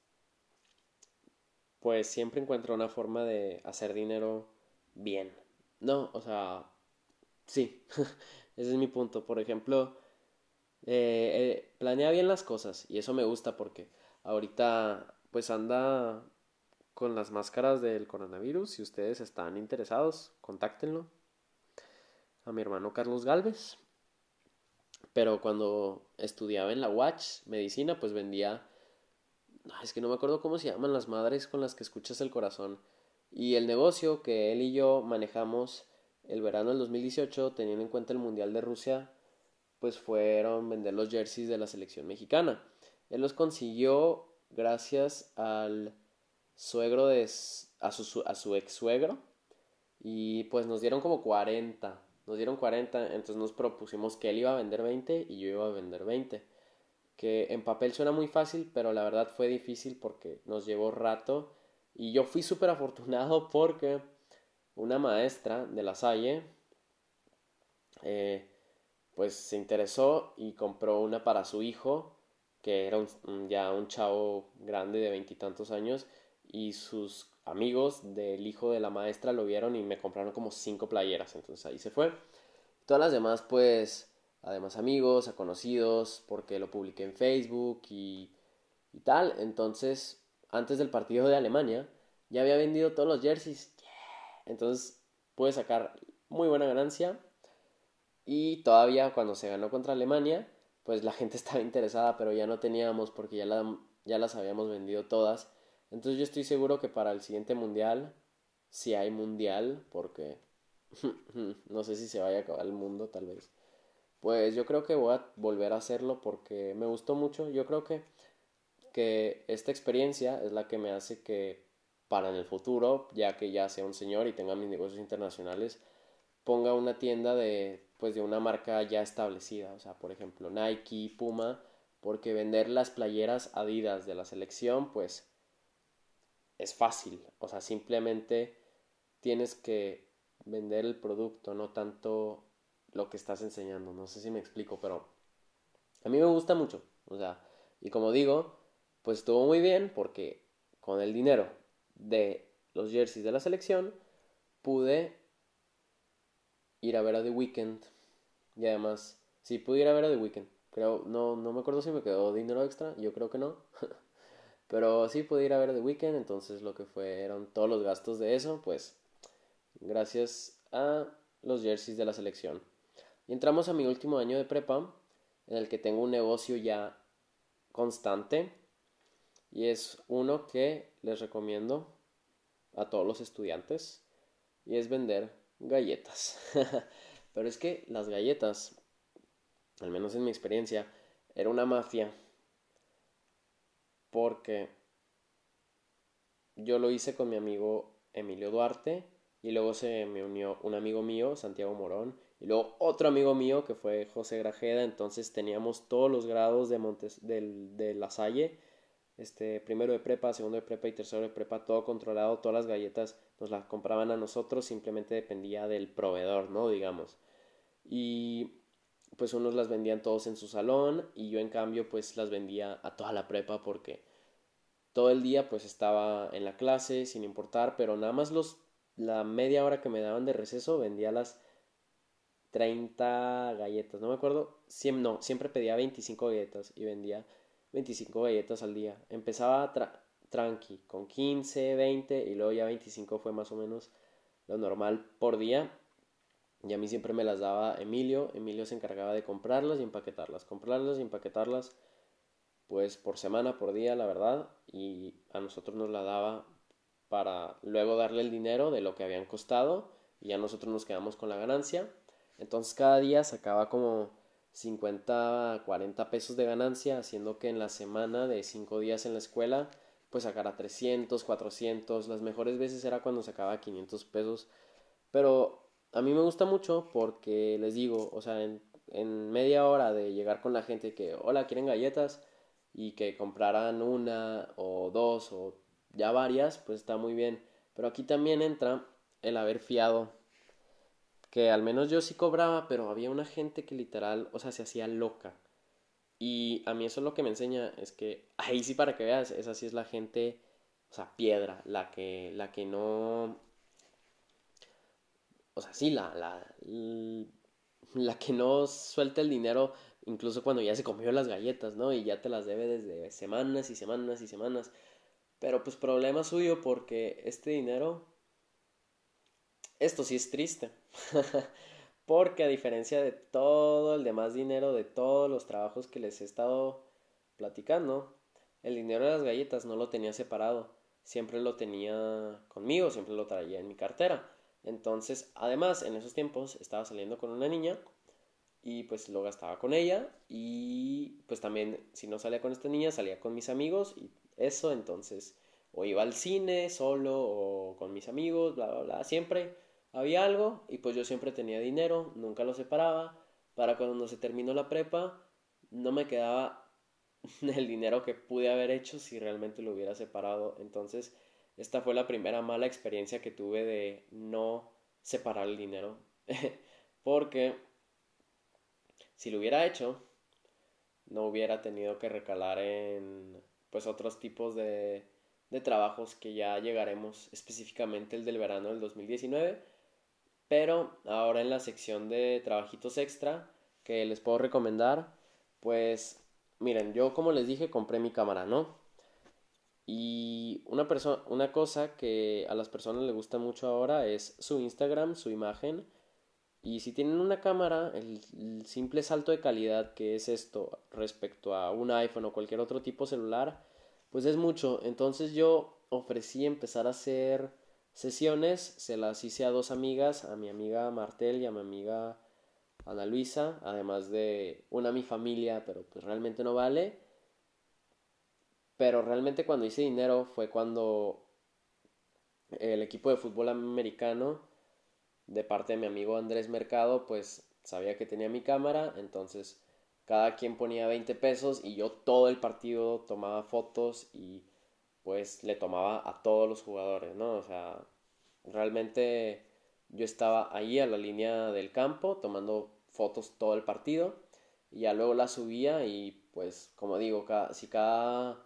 Speaker 1: pues siempre encuentra una forma de hacer dinero bien. No, o sea, sí, ese es mi punto. Por ejemplo, eh, eh, planea bien las cosas y eso me gusta porque ahorita pues anda con las máscaras del coronavirus. Si ustedes están interesados, contáctenlo. A mi hermano Carlos Galvez. Pero cuando estudiaba en la Watch medicina, pues vendía. Es que no me acuerdo cómo se llaman las madres con las que escuchas el corazón. Y el negocio que él y yo manejamos el verano del 2018, teniendo en cuenta el Mundial de Rusia, pues fueron vender los jerseys de la selección mexicana. Él los consiguió gracias al suegro de a su, a su ex suegro y pues nos dieron como 40 nos dieron 40 entonces nos propusimos que él iba a vender 20 y yo iba a vender 20 que en papel suena muy fácil pero la verdad fue difícil porque nos llevó rato y yo fui súper afortunado porque una maestra de la Salle eh, pues se interesó y compró una para su hijo que era ya un chavo grande de veintitantos años y sus amigos del hijo de la maestra lo vieron y me compraron como cinco playeras, entonces ahí se fue. Todas las demás pues, además amigos, a conocidos, porque lo publiqué en Facebook y, y tal, entonces antes del partido de Alemania ya había vendido todos los jerseys. Entonces pude sacar muy buena ganancia. Y todavía cuando se ganó contra Alemania, pues la gente estaba interesada, pero ya no teníamos porque ya, la, ya las habíamos vendido todas. Entonces yo estoy seguro que para el siguiente mundial, si hay mundial, porque no sé si se vaya a acabar el mundo tal vez, pues yo creo que voy a volver a hacerlo porque me gustó mucho. Yo creo que, que esta experiencia es la que me hace que para en el futuro, ya que ya sea un señor y tenga mis negocios internacionales, ponga una tienda de pues de una marca ya establecida, o sea, por ejemplo, Nike, Puma, porque vender las playeras Adidas de la selección pues es fácil, o sea, simplemente tienes que vender el producto, no tanto lo que estás enseñando, no sé si me explico, pero a mí me gusta mucho, o sea, y como digo, pues estuvo muy bien porque con el dinero de los jerseys de la selección pude ir a ver a The Weeknd. Y además, sí, pude ir a ver a The Weeknd. Creo, no, no me acuerdo si me quedó dinero extra, yo creo que no. Pero sí pude ir a ver The Weeknd, entonces lo que fueron todos los gastos de eso, pues gracias a los jerseys de la selección. Y entramos a mi último año de prepa, en el que tengo un negocio ya constante. Y es uno que les recomiendo a todos los estudiantes. Y es vender galletas. Pero es que las galletas, al menos en mi experiencia, era una mafia. Porque yo lo hice con mi amigo Emilio Duarte y luego se me unió un amigo mío, Santiago Morón, y luego otro amigo mío que fue José Grajeda. Entonces teníamos todos los grados de, Montes, de La Salle este, primero de prepa, segundo de prepa y tercero de prepa, todo controlado, todas las galletas nos las compraban a nosotros, simplemente dependía del proveedor, ¿no? Digamos. Y pues unos las vendían todos en su salón y yo en cambio pues las vendía a toda la prepa porque todo el día pues estaba en la clase sin importar, pero nada más los la media hora que me daban de receso vendía las 30 galletas, no me acuerdo, siempre, no, siempre pedía 25 galletas y vendía 25 galletas al día. Empezaba tranqui, con 15, 20 y luego ya 25 fue más o menos lo normal por día. Y a mí siempre me las daba Emilio. Emilio se encargaba de comprarlas y empaquetarlas. Comprarlas y empaquetarlas pues por semana, por día, la verdad. Y a nosotros nos la daba para luego darle el dinero de lo que habían costado. Y ya nosotros nos quedamos con la ganancia. Entonces cada día sacaba como 50, 40 pesos de ganancia, haciendo que en la semana de 5 días en la escuela, pues sacara 300, 400, las mejores veces era cuando sacaba 500 pesos, pero a mí me gusta mucho porque les digo, o sea, en, en media hora de llegar con la gente que, hola, quieren galletas, y que compraran una o dos o ya varias, pues está muy bien. Pero aquí también entra el haber fiado que al menos yo sí cobraba, pero había una gente que literal, o sea, se hacía loca. Y a mí eso es lo que me enseña, es que ahí sí para que veas, esa sí es la gente, o sea, piedra, la que, la que no, o sea, sí, la, la, la que no suelta el dinero incluso cuando ya se comió las galletas, ¿no? Y ya te las debe desde semanas y semanas y semanas. Pero pues problema suyo porque este dinero esto sí es triste, porque a diferencia de todo el demás dinero, de todos los trabajos que les he estado platicando, el dinero de las galletas no lo tenía separado, siempre lo tenía conmigo, siempre lo traía en mi cartera. Entonces, además, en esos tiempos estaba saliendo con una niña y pues lo gastaba con ella y pues también si no salía con esta niña salía con mis amigos y eso entonces o iba al cine solo o con mis amigos, bla, bla, bla, siempre había algo y pues yo siempre tenía dinero, nunca lo separaba. Para cuando se terminó la prepa, no me quedaba el dinero que pude haber hecho si realmente lo hubiera separado. Entonces, esta fue la primera mala experiencia que tuve de no separar el dinero. Porque si lo hubiera hecho, no hubiera tenido que recalar en pues otros tipos de, de trabajos que ya llegaremos específicamente el del verano del 2019 pero ahora en la sección de trabajitos extra que les puedo recomendar, pues miren, yo como les dije compré mi cámara, ¿no? Y una, persona una cosa que a las personas les gusta mucho ahora es su Instagram, su imagen. Y si tienen una cámara, el, simple salto de calidad que es esto respecto a un iPhone o cualquier otro tipo celular, pues es mucho. Entonces yo ofrecí empezar a hacer sesiones, se las hice a dos amigas, a mi amiga Martel y a mi amiga Ana Luisa, además de una a mi familia, pero pues realmente no vale. Pero realmente cuando hice dinero fue cuando el equipo de fútbol americano, de parte de mi amigo Andrés Mercado, pues sabía que tenía mi cámara, entonces cada quien ponía 20 pesos y yo todo el partido tomaba fotos y pues le tomaba a todos los jugadores, ¿no? O sea, realmente yo estaba ahí a la línea del campo tomando fotos todo el partido y ya luego la subía y pues como digo, si cada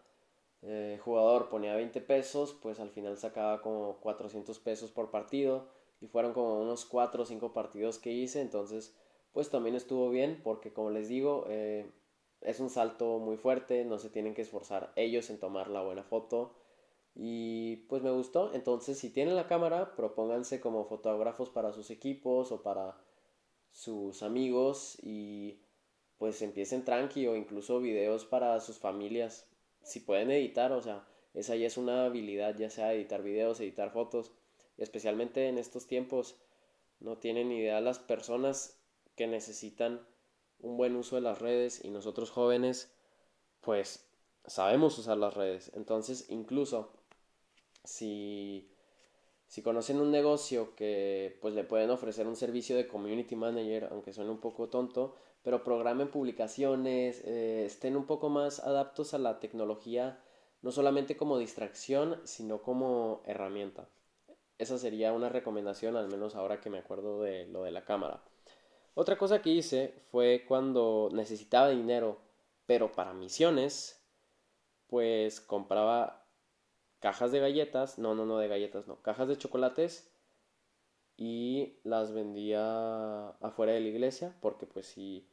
Speaker 1: eh, jugador ponía 20 pesos, pues al final sacaba como 400 pesos por partido y fueron como unos 4 o 5 partidos que hice, entonces pues también estuvo bien porque como les digo, eh, es un salto muy fuerte, no se tienen que esforzar ellos en tomar la buena foto. Y pues me gustó, entonces si tienen la cámara, propónganse como fotógrafos para sus equipos o para sus amigos y pues empiecen tranqui o incluso videos para sus familias. Si pueden editar, o sea, esa ya es una habilidad, ya sea editar videos, editar fotos, especialmente en estos tiempos, no tienen idea las personas que necesitan un buen uso de las redes y nosotros jóvenes, pues sabemos usar las redes. Entonces, incluso si, si conocen un negocio que pues le pueden ofrecer un servicio de community manager, aunque suene un poco tonto, pero programen publicaciones, eh, estén un poco más adaptos a la tecnología, no solamente como distracción, sino como herramienta. Esa sería una recomendación, al menos ahora que me acuerdo de lo de la cámara. Otra cosa que hice fue cuando necesitaba dinero, pero para misiones, pues compraba cajas de galletas, no, no, no de galletas, no, cajas de chocolates y las vendía afuera de la iglesia, porque pues si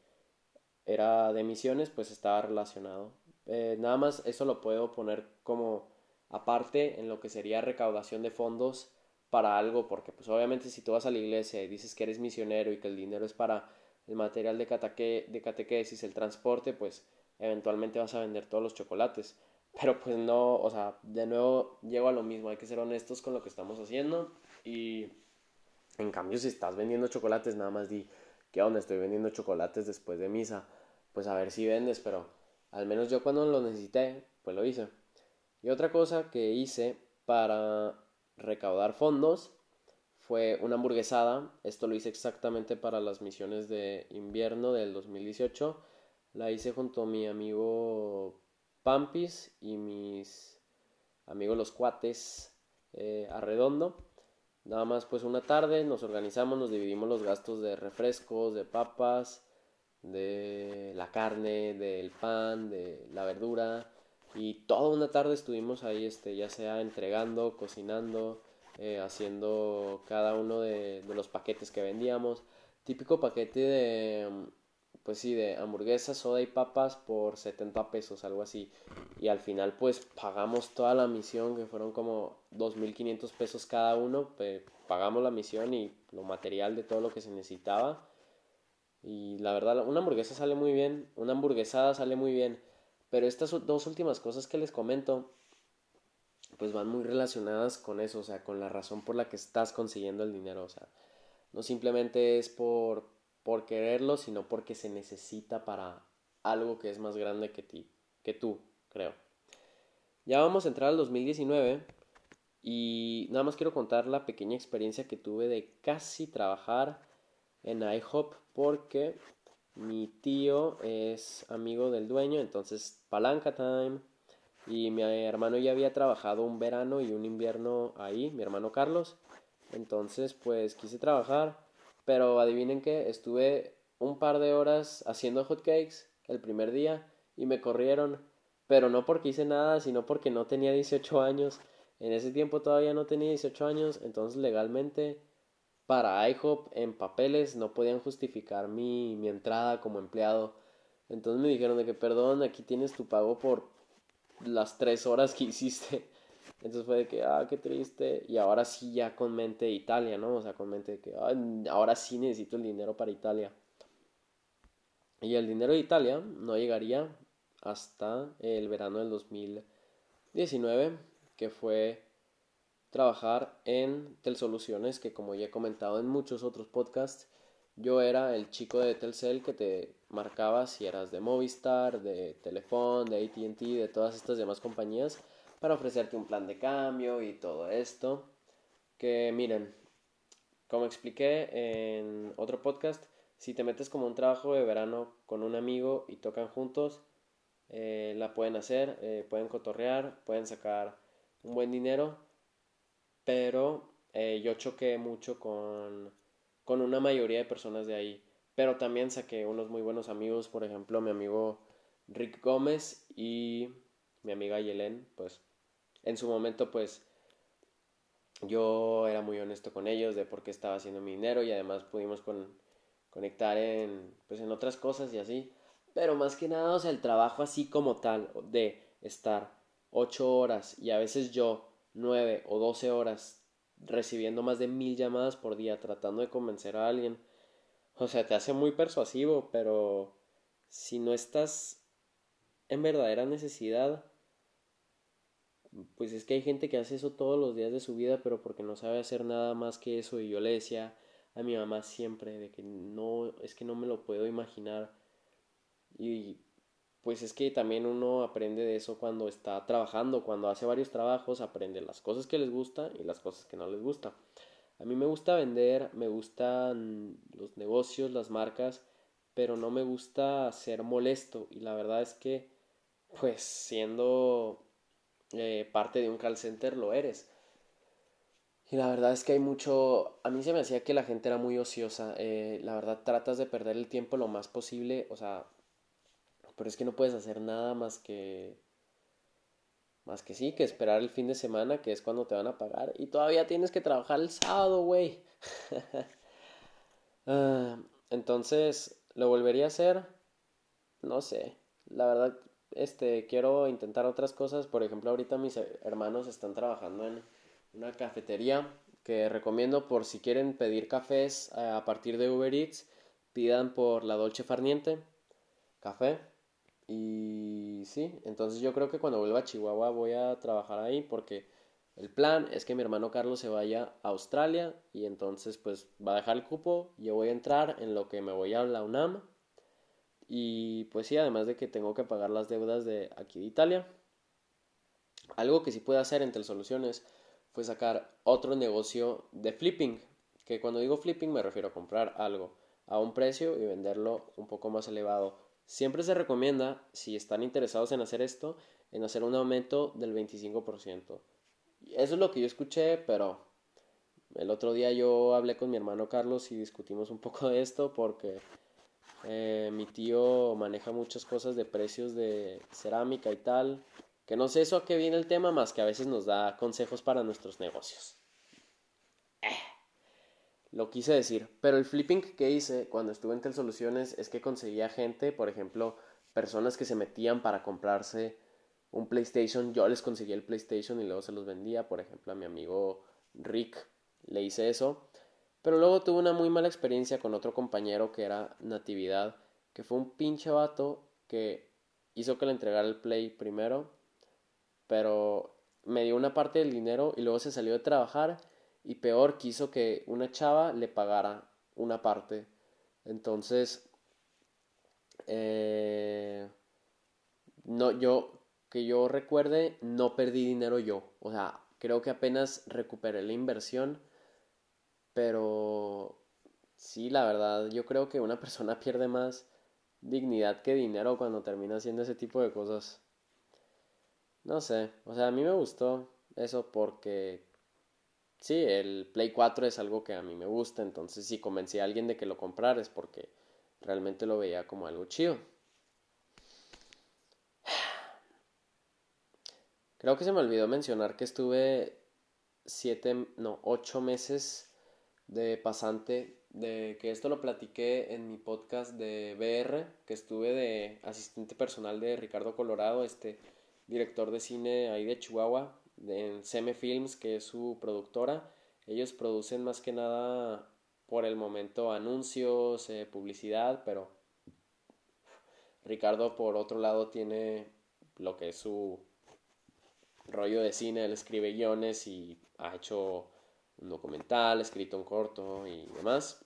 Speaker 1: era de misiones, pues estaba relacionado. Eh, nada más eso lo puedo poner como aparte en lo que sería recaudación de fondos para algo, porque pues obviamente si tú vas a la iglesia y dices que eres misionero y que el dinero es para el material de, cateque de catequesis, el transporte, pues eventualmente vas a vender todos los chocolates. Pero pues no, o sea, de nuevo llego a lo mismo, hay que ser honestos con lo que estamos haciendo y en cambio si estás vendiendo chocolates, nada más di, ¿qué onda? Estoy vendiendo chocolates después de misa, pues a ver si vendes, pero al menos yo cuando lo necesité, pues lo hice. Y otra cosa que hice para recaudar fondos. Fue una hamburguesada, esto lo hice exactamente para las misiones de invierno del 2018, la hice junto a mi amigo Pampis y mis amigos los cuates eh, arredondo. Nada más pues una tarde nos organizamos, nos dividimos los gastos de refrescos, de papas, de la carne, del pan, de la verdura y toda una tarde estuvimos ahí este ya sea entregando, cocinando, eh, haciendo cada uno de, de los paquetes que vendíamos. Típico paquete de pues sí, de hamburguesas, soda y papas por 70 pesos, algo así. Y al final pues pagamos toda la misión, que fueron como 2.500 pesos cada uno, pagamos la misión y lo material de todo lo que se necesitaba. Y la verdad, una hamburguesa sale muy bien, una hamburguesada sale muy bien, pero estas dos últimas cosas que les comento, pues van muy relacionadas con eso, o sea, con la razón por la que estás consiguiendo el dinero, o sea, no simplemente es por por quererlo, sino porque se necesita para algo que es más grande que ti, que tú, creo. Ya vamos a entrar al 2019 y nada más quiero contar la pequeña experiencia que tuve de casi trabajar en IHOP porque mi tío es amigo del dueño, entonces palanca time. Y mi hermano ya había trabajado un verano y un invierno ahí, mi hermano Carlos. Entonces, pues quise trabajar pero adivinen que estuve un par de horas haciendo hotcakes el primer día y me corrieron. Pero no porque hice nada, sino porque no tenía 18 años. En ese tiempo todavía no tenía 18 años, entonces legalmente para IHOP en papeles no podían justificar mi, mi entrada como empleado. Entonces me dijeron de que perdón, aquí tienes tu pago por las tres horas que hiciste. Entonces fue de que, ah, qué triste. Y ahora sí ya con mente de Italia, ¿no? O sea, con mente de que, ah, ahora sí necesito el dinero para Italia. Y el dinero de Italia no llegaría hasta el verano del 2019, que fue trabajar en Telsoluciones, que como ya he comentado en muchos otros podcasts, yo era el chico de Telcel que te marcaba si eras de Movistar, de Telefón, de ATT, de todas estas demás compañías, para ofrecerte un plan de cambio y todo esto. Que miren, como expliqué en otro podcast, si te metes como un trabajo de verano con un amigo y tocan juntos, eh, la pueden hacer, eh, pueden cotorrear, pueden sacar un buen dinero, pero eh, yo choqué mucho con con una mayoría de personas de ahí. Pero también saqué unos muy buenos amigos, por ejemplo, mi amigo Rick Gómez y mi amiga Yelen, pues en su momento pues yo era muy honesto con ellos de por qué estaba haciendo mi dinero y además pudimos conectar en pues en otras cosas y así. Pero más que nada, o sea, el trabajo así como tal de estar ocho horas y a veces yo nueve o doce horas recibiendo más de mil llamadas por día tratando de convencer a alguien. O sea, te hace muy persuasivo, pero si no estás en verdadera necesidad, pues es que hay gente que hace eso todos los días de su vida, pero porque no sabe hacer nada más que eso. Y yo le decía a mi mamá siempre de que no, es que no me lo puedo imaginar. Y pues es que también uno aprende de eso cuando está trabajando, cuando hace varios trabajos, aprende las cosas que les gusta y las cosas que no les gusta. A mí me gusta vender, me gustan los negocios, las marcas, pero no me gusta ser molesto y la verdad es que pues siendo eh, parte de un call center lo eres. Y la verdad es que hay mucho, a mí se me hacía que la gente era muy ociosa, eh, la verdad tratas de perder el tiempo lo más posible, o sea, pero es que no puedes hacer nada más que más que sí, que esperar el fin de semana, que es cuando te van a pagar. Y todavía tienes que trabajar el sábado, güey. Ah, entonces, ¿lo volvería a hacer? No sé. La verdad, este, quiero intentar otras cosas. Por ejemplo, ahorita mis hermanos están trabajando en una cafetería que recomiendo por si quieren pedir cafés eh, a partir de Uber Eats. Pidan por la Dolce Farniente. Café y sí, entonces yo creo que cuando vuelva a Chihuahua voy a trabajar ahí porque el plan es que mi hermano Carlos se vaya a Australia y entonces pues va a dejar el cupo, yo voy a entrar en lo que me voy a la UNAM y pues sí, además de que tengo que pagar las deudas de aquí de Italia. Algo que sí puedo hacer entre soluciones fue sacar otro negocio de flipping, que cuando digo flipping me refiero a comprar algo a un precio y venderlo un poco más elevado Siempre se recomienda, si están interesados en hacer esto, en hacer un aumento del 25%. Eso es lo que yo escuché, pero el otro día yo hablé con mi hermano Carlos y discutimos un poco de esto porque eh, mi tío maneja muchas cosas de precios de cerámica y tal, que no sé eso a qué viene el tema, más que a veces nos da consejos para nuestros negocios lo quise decir. Pero el flipping que hice cuando estuve en Telsoluciones es que conseguía gente, por ejemplo, personas que se metían para comprarse un PlayStation. Yo les conseguía el PlayStation y luego se los vendía. Por ejemplo, a mi amigo Rick le hice eso. Pero luego tuve una muy mala experiencia con otro compañero que era Natividad, que fue un pinche vato que hizo que le entregara el Play primero, pero me dio una parte del dinero y luego se salió de trabajar y peor quiso que una chava le pagara una parte. Entonces, eh, no, yo, que yo recuerde, no perdí dinero yo. O sea, creo que apenas recuperé la inversión, pero sí, la verdad, yo creo que una persona pierde más dignidad que dinero cuando termina haciendo ese tipo de cosas. No sé, o sea, a mí me gustó eso porque sí, el Play 4 es algo que a mí me gusta, entonces si convencí a alguien de que lo comprara es porque realmente lo veía como algo chido. Creo que se me olvidó mencionar que estuve siete, no, ocho meses de pasante, de que esto lo platiqué en mi podcast de BR, que estuve de asistente personal de Ricardo Colorado, este director de cine ahí de Chihuahua, en Seme Films, que es su productora. Ellos producen más que nada por el momento anuncios, eh, publicidad, pero Ricardo por otro lado tiene lo que es su rollo de cine, él escribe guiones y ha hecho un documental, escrito un corto y demás.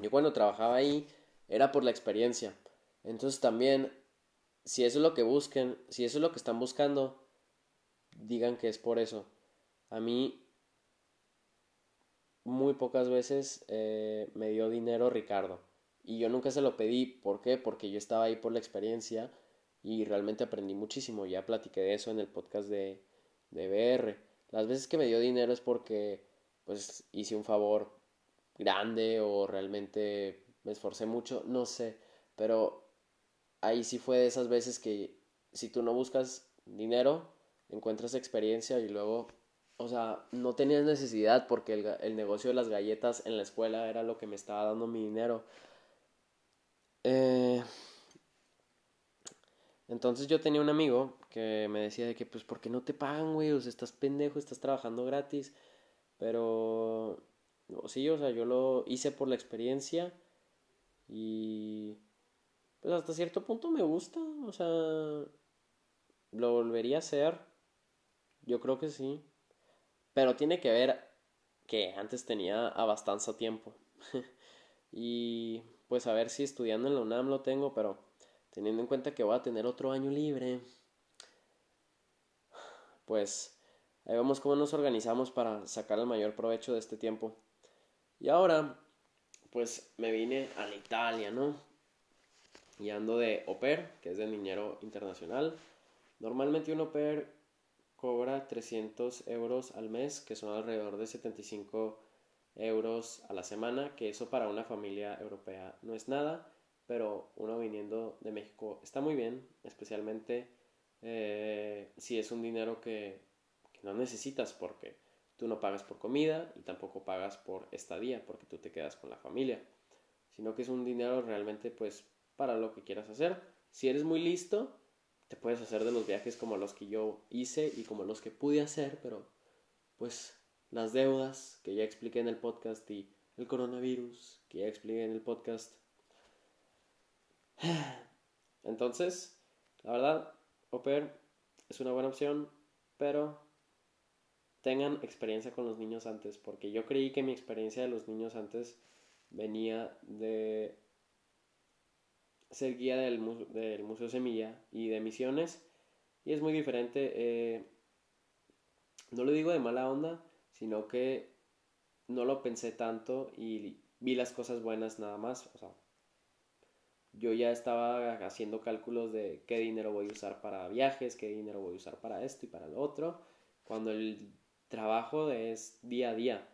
Speaker 1: Yo cuando trabajaba ahí era por la experiencia. Entonces también, si eso es lo que busquen, si eso es lo que están buscando, digan que es por eso. A mí muy pocas veces eh, me dio dinero Ricardo. Y yo nunca se lo pedí. ¿Por qué? Porque yo estaba ahí por la experiencia y realmente aprendí muchísimo. Ya platiqué de eso en el podcast de, de BR. Las veces que me dio dinero es porque pues hice un favor grande o realmente me esforcé mucho, no sé, pero ahí sí fue de esas veces que si tú no buscas dinero, encuentras experiencia y luego, o sea, no tenías necesidad porque el, negocio de las galletas en la escuela era lo que me estaba dando mi dinero. Eh, entonces yo tenía un amigo que me decía de que, pues, ¿por qué no te pagan, güey? O sea, estás pendejo, estás trabajando gratis. Pero, sí, o sea, yo lo hice por la experiencia y, pues, hasta cierto punto me gusta. O sea, lo volvería a hacer. Yo creo que sí. Pero tiene que ver que antes tenía a tiempo. y, pues, a ver si estudiando en la UNAM lo tengo, pero teniendo en cuenta que voy a tener otro año libre, pues ahí vemos cómo nos organizamos para sacar el mayor provecho de este tiempo. Y ahora, pues me vine a la Italia, ¿no? Y ando de au pair, que es de niñero internacional. Normalmente un au pair cobra 300 euros al mes, que son alrededor de 75 euros a la semana, que eso para una familia europea no es nada pero uno viniendo de México está muy bien, especialmente eh, si es un dinero que, que, no necesitas porque tú no pagas por comida y tampoco pagas por estadía porque tú te quedas con la familia, sino que es un dinero realmente pues para lo que quieras hacer. Si eres muy listo, te puedes hacer de los viajes como los que yo hice y como los que pude hacer, pero pues las deudas que ya expliqué en el podcast y el coronavirus que ya expliqué en el podcast. Entonces, la verdad, Oper es una buena opción, pero tengan experiencia con los niños antes, porque yo creí que mi experiencia de los niños antes venía de ser guía del, Museo Semilla y de misiones, y es muy diferente. Eh, no lo digo de mala onda, sino que no lo pensé tanto y vi las cosas buenas nada más. O yo ya estaba haciendo cálculos de qué dinero voy a usar para viajes, qué dinero voy a usar para esto y para lo otro, cuando el trabajo es día a día.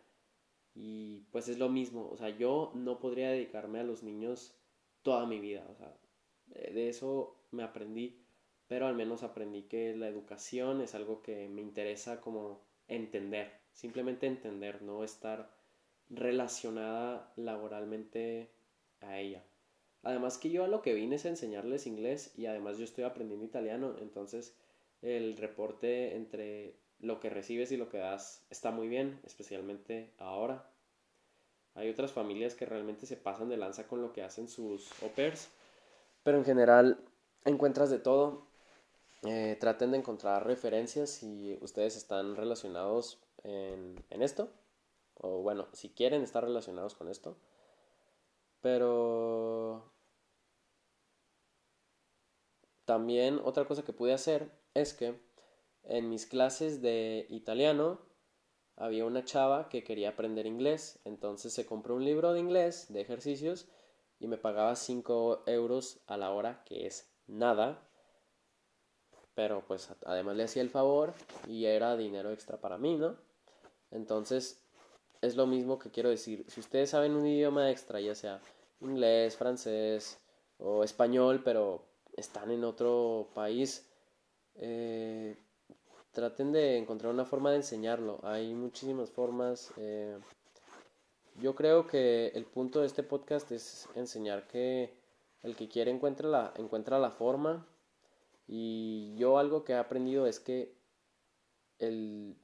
Speaker 1: Y pues es lo mismo, o sea, yo no podría dedicarme a los niños toda mi vida, o sea, de eso me aprendí, pero al menos aprendí que la educación es algo que me interesa como entender, simplemente entender, no estar relacionada laboralmente a ella. Además que yo a lo que vine es enseñarles inglés y además yo estoy aprendiendo italiano, entonces el reporte entre lo que recibes y lo que das está muy bien, especialmente ahora. Hay otras familias que realmente se pasan de lanza con lo que hacen sus au pairs, pero en general encuentras de todo. Eh, traten de encontrar referencias si ustedes están relacionados en, en esto, o bueno, si quieren estar relacionados con esto. Pero también otra cosa que pude hacer es que en mis clases de italiano había una chava que quería aprender inglés, entonces se compró un libro de inglés de ejercicios y me pagaba 5 euros a la hora, que es nada, pero pues además le hacía el favor y era dinero extra para mí, ¿no? Entonces es lo mismo que quiero decir, si ustedes saben un idioma extra, ya sea inglés, francés o español, pero están en otro país, eh, traten de encontrar una forma de enseñarlo. Hay muchísimas formas. Eh, yo creo que el punto de este podcast es enseñar que el que quiere encuentra la, encuentra la forma. Y yo algo que he aprendido es que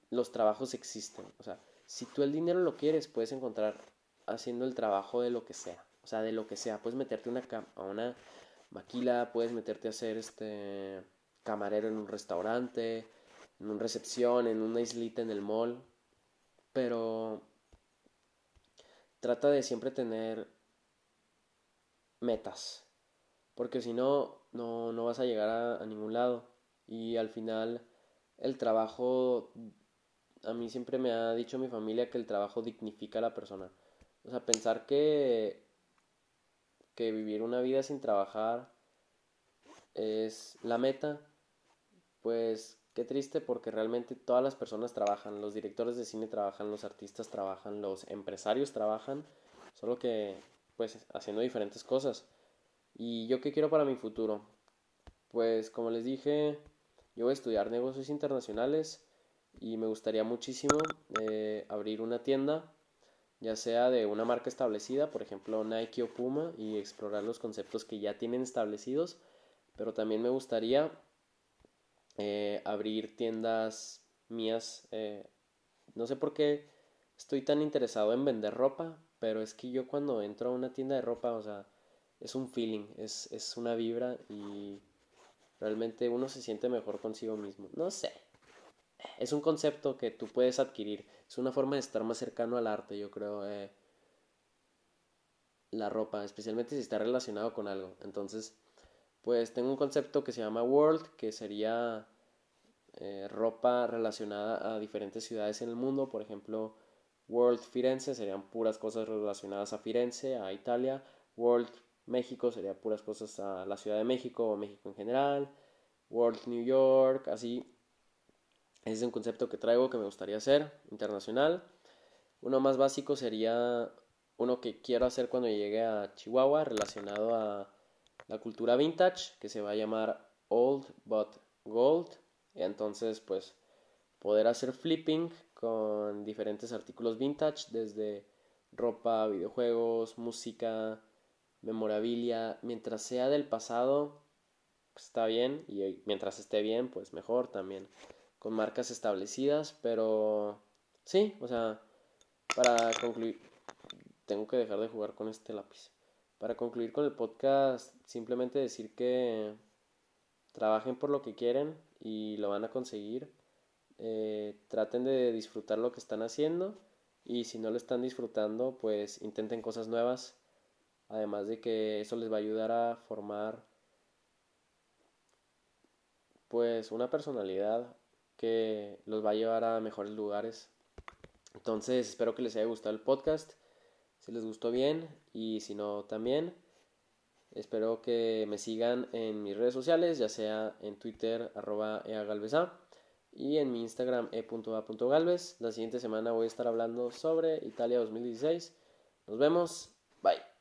Speaker 1: los trabajos existen. O sea, si tú el dinero lo quieres, puedes encontrar haciendo el trabajo de lo que sea. O sea, de lo que sea. Puedes meterte una a una maquila, puedes meterte a hacer este camarero en un restaurante, en una recepción, en una islita en el mall. Pero trata de siempre tener metas. Porque si no, no, no vas a llegar a, a ningún lado. Y al final, el trabajo, a mí siempre me ha dicho mi familia que el trabajo dignifica a la persona. O sea, pensar que, que vivir una vida sin trabajar es la meta, pues qué triste porque realmente todas las personas trabajan, los directores de cine trabajan, los artistas trabajan, los empresarios trabajan, solo que pues haciendo diferentes cosas. ¿Y yo qué quiero para mi futuro? Pues como les dije, yo voy a estudiar negocios internacionales y me gustaría muchísimo eh, abrir una tienda, ya sea de una marca establecida, por ejemplo Nike o Puma, y explorar los conceptos que ya tienen establecidos, pero también me gustaría eh, abrir tiendas mías. Eh, no sé por qué estoy tan interesado en vender ropa, pero es que yo cuando entro a una tienda de ropa, o sea, es un feeling, es, es una vibra y realmente uno se siente mejor consigo mismo. No sé, es un concepto que tú puedes adquirir, es una forma de estar más cercano al arte, yo creo. Eh, la ropa, especialmente si está relacionado con algo. Entonces, pues tengo un concepto que se llama World, que sería eh, ropa relacionada a diferentes ciudades en el mundo. Por ejemplo, World Firenze serían puras cosas relacionadas a Firenze, a Italia. World México sería puras cosas a la Ciudad de México o México en general. World New York, así. Ese es un concepto que traigo que me gustaría hacer, internacional. Uno más básico sería uno que quiero hacer cuando llegue a Chihuahua, relacionado a la cultura vintage que se va a llamar Old But Gold. Entonces, pues poder hacer flipping con diferentes artículos vintage, desde ropa, videojuegos, música, memorabilia, mientras sea del pasado, pues está bien, y mientras esté bien, pues mejor también, con marcas establecidas, pero sí, o sea, para concluir, tengo que dejar de jugar con este lápiz. Para concluir con el podcast, simplemente decir que trabajen por lo que quieren y lo van a conseguir. Eh, traten de disfrutar lo que están haciendo y si no lo están disfrutando, pues intenten cosas nuevas. Además de que eso les va a ayudar a formar pues una personalidad que los va a llevar a mejores lugares. Entonces, espero que les haya gustado el podcast si les gustó bien y si no también. Espero que me sigan en mis redes sociales, ya sea en Twitter arroba eagalvesa y en mi Instagram e.a.galvez. La siguiente semana voy a estar hablando sobre Italia 2016. Nos vemos. Bye.